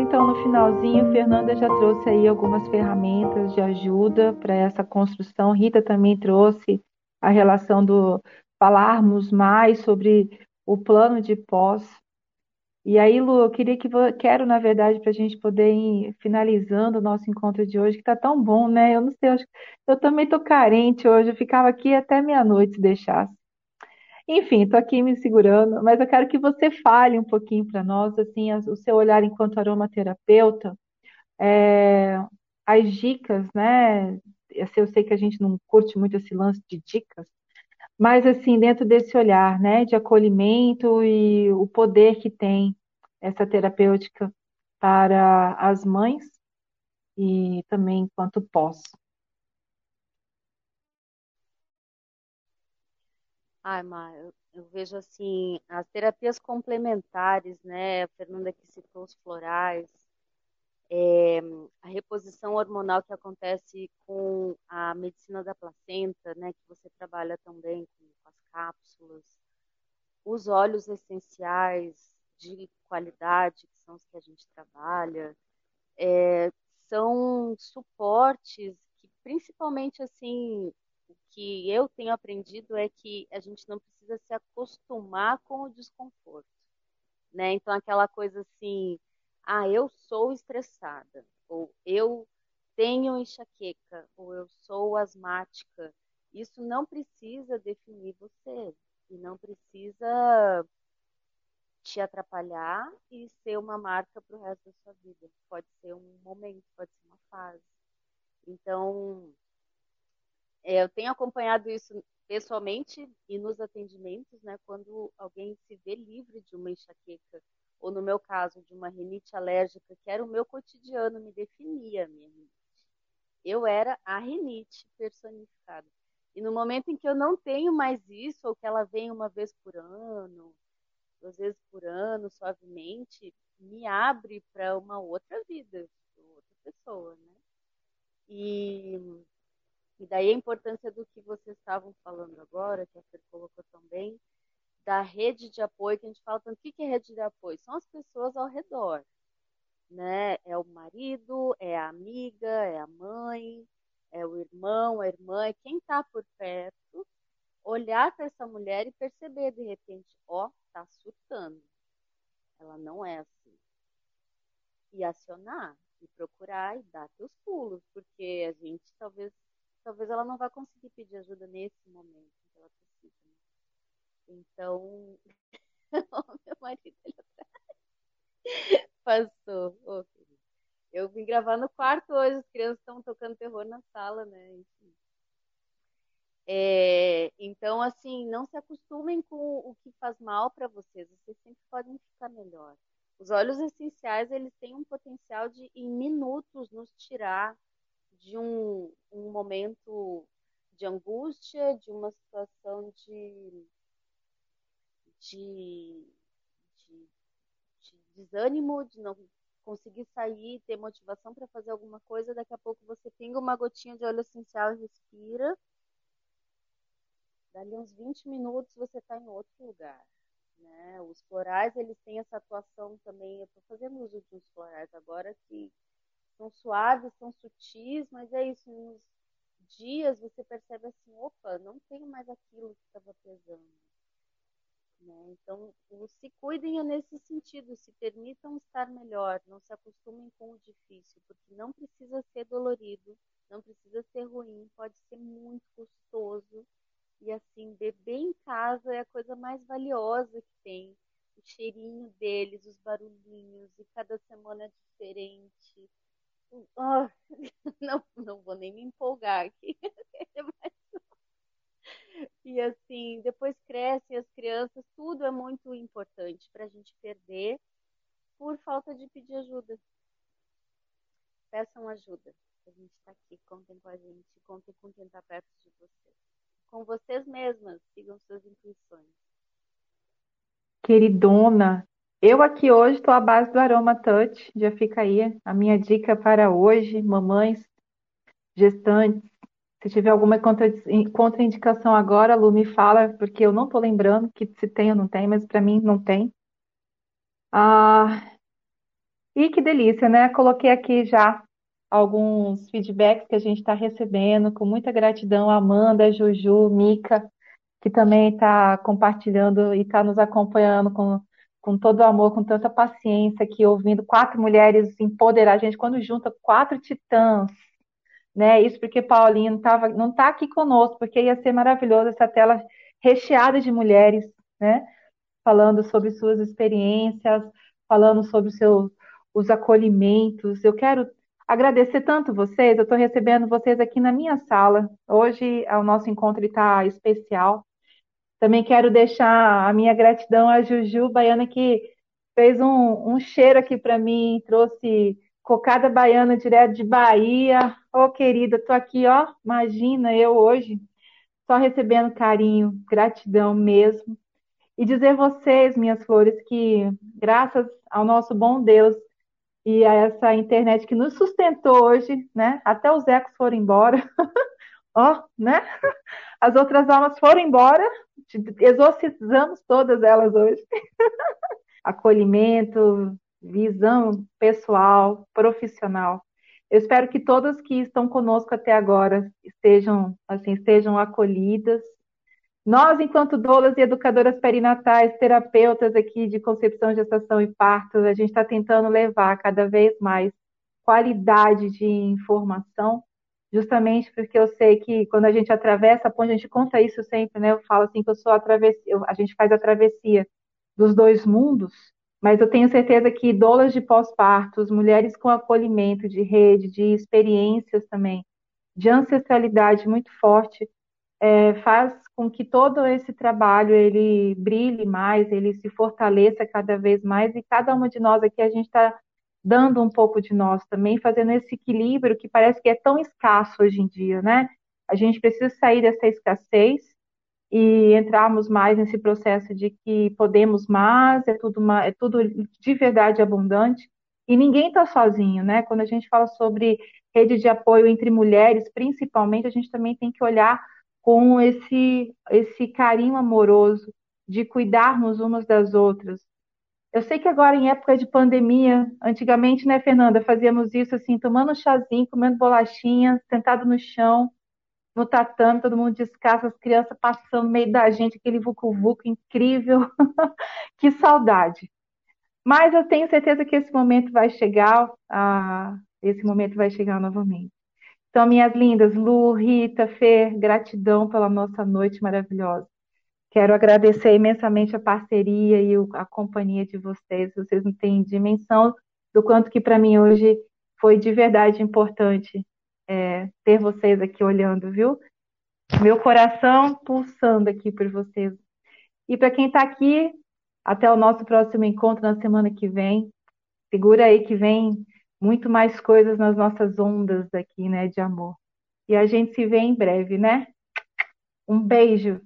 Então no finalzinho, Fernanda já trouxe aí algumas ferramentas de ajuda para essa construção. Rita também trouxe a relação do falarmos mais sobre o plano de pós. E aí, Lu, eu queria que quero, na verdade, para a gente poder ir finalizando o nosso encontro de hoje, que está tão bom, né? Eu não sei, eu, eu também estou carente hoje, eu ficava aqui até meia-noite se deixasse. Enfim, estou aqui me segurando, mas eu quero que você fale um pouquinho para nós, assim, o seu olhar enquanto aromaterapeuta, é, as dicas, né? Eu sei que a gente não curte muito esse lance de dicas, mas assim, dentro desse olhar, né, de acolhimento e o poder que tem essa terapêutica para as mães e também enquanto pós. Ai, Mar, eu, eu, vejo assim, as terapias complementares, né? A Fernanda que citou os florais, é, a reposição hormonal que acontece com a medicina da placenta, né? Que você trabalha também com, com as cápsulas, os óleos essenciais de qualidade, que são os que a gente trabalha, é, são suportes que, principalmente assim, que eu tenho aprendido é que a gente não precisa se acostumar com o desconforto, né? Então aquela coisa assim, ah, eu sou estressada, ou eu tenho enxaqueca, ou eu sou asmática. Isso não precisa definir você e não precisa te atrapalhar e ser uma marca para o resto da sua vida. Pode ser um momento, pode ser uma fase. Então, eu tenho acompanhado isso pessoalmente e nos atendimentos, né, quando alguém se vê livre de uma enxaqueca, ou no meu caso, de uma rinite alérgica, que era o meu cotidiano, me definia a minha rinite. Eu era a rinite personificada. E no momento em que eu não tenho mais isso, ou que ela vem uma vez por ano, duas vezes por ano, suavemente, me abre para uma outra vida, outra pessoa, né? E e daí a importância do que vocês estavam falando agora, que a Fer colocou também, da rede de apoio, que a gente fala tanto, o que é rede de apoio? São as pessoas ao redor, né? É o marido, é a amiga, é a mãe, é o irmão, a irmã, é quem está por perto, olhar para essa mulher e perceber de repente, ó, oh, tá surtando. Ela não é assim. E acionar, e procurar e dar teus pulos, porque a gente talvez talvez ela não vá conseguir pedir ajuda nesse momento que ela precisa. Né? Então, meu marido ali atrás passou. Oh, eu vim gravar no quarto hoje, as crianças estão tocando terror na sala, né? Enfim. É, então, assim, não se acostumem com o que faz mal para vocês. Vocês sempre podem ficar melhor. Os óleos essenciais, eles têm um potencial de, em minutos, nos tirar de um, um momento de angústia, de uma situação de, de, de, de desânimo, de não conseguir sair, ter motivação para fazer alguma coisa, daqui a pouco você pinga uma gotinha de óleo essencial e respira. Dali uns 20 minutos você está em outro lugar. Né? Os florais, eles têm essa atuação também. Eu estou fazendo uso de uns florais agora que são suaves, são sutis, mas é isso, nos dias você percebe assim, opa, não tenho mais aquilo que estava pesando. Né? Então, se cuidem nesse sentido, se permitam estar melhor, não se acostumem com o difícil, porque não precisa ser dolorido, não precisa ser ruim, pode ser muito gostoso. E assim, beber em casa é a coisa mais valiosa que tem. O cheirinho deles, os barulhinhos, e cada semana é diferente Oh, não, não vou nem me empolgar aqui. e assim, depois crescem as crianças, tudo é muito importante para a gente perder por falta de pedir ajuda. Peçam ajuda. A gente está aqui, contem com a gente, contem com quem está perto de vocês. Com vocês mesmas, sigam suas intuições. Queridona, eu aqui hoje estou à base do Aroma Touch, já fica aí a minha dica para hoje, mamães, gestantes. Se tiver alguma contraindicação agora, Lu, me fala, porque eu não estou lembrando que se tem ou não tem, mas para mim não tem. Ah, E que delícia, né? Coloquei aqui já alguns feedbacks que a gente está recebendo, com muita gratidão, Amanda, Juju, Mica, que também está compartilhando e está nos acompanhando com, com todo o amor, com tanta paciência, aqui ouvindo quatro mulheres empoderar a gente, quando junta quatro titãs, né? Isso porque Paulinho não, tava, não tá aqui conosco, porque ia ser maravilhoso essa tela recheada de mulheres, né? Falando sobre suas experiências, falando sobre seus os acolhimentos. Eu quero agradecer tanto vocês. Eu estou recebendo vocês aqui na minha sala. Hoje o nosso encontro está especial. Também quero deixar a minha gratidão à Juju Baiana, que fez um, um cheiro aqui para mim, trouxe cocada baiana direto de Bahia. Ô, oh, querida, tô aqui, ó. Imagina eu hoje, só recebendo carinho, gratidão mesmo. E dizer vocês, minhas flores, que graças ao nosso bom Deus e a essa internet que nos sustentou hoje, né? Até os ecos foram embora. ó, né? As outras almas foram embora, exorcizamos todas elas hoje. Acolhimento, visão pessoal, profissional. Eu espero que todas que estão conosco até agora estejam assim, estejam acolhidas. Nós, enquanto doulas e educadoras perinatais, terapeutas aqui de concepção, gestação e parto, a gente está tentando levar cada vez mais qualidade de informação justamente porque eu sei que quando a gente atravessa a ponte, a gente conta isso sempre, né? Eu falo assim que eu sou a travessia, a gente faz a travessia dos dois mundos, mas eu tenho certeza que doulas de pós-partos, mulheres com acolhimento de rede, de experiências também, de ancestralidade muito forte, é, faz com que todo esse trabalho ele brilhe mais, ele se fortaleça cada vez mais e cada uma de nós aqui a gente está dando um pouco de nós também, fazendo esse equilíbrio que parece que é tão escasso hoje em dia, né? A gente precisa sair dessa escassez e entrarmos mais nesse processo de que podemos mais, é tudo, uma, é tudo de verdade abundante e ninguém está sozinho, né? Quando a gente fala sobre rede de apoio entre mulheres, principalmente, a gente também tem que olhar com esse, esse carinho amoroso de cuidarmos umas das outras, eu sei que agora, em época de pandemia, antigamente, né, Fernanda, fazíamos isso assim, tomando chazinho, comendo bolachinha, sentado no chão, no tatame, todo mundo descalço, as crianças passando no meio da gente, aquele vucu-vucu incrível. que saudade. Mas eu tenho certeza que esse momento vai chegar, ah, esse momento vai chegar novamente. Então, minhas lindas, Lu, Rita, Fer, gratidão pela nossa noite maravilhosa. Quero agradecer imensamente a parceria e a companhia de vocês. Vocês não têm dimensão do quanto que para mim hoje foi de verdade importante é, ter vocês aqui olhando, viu? Meu coração pulsando aqui por vocês. E para quem está aqui, até o nosso próximo encontro na semana que vem. Segura aí que vem muito mais coisas nas nossas ondas aqui, né, de amor. E a gente se vê em breve, né? Um beijo.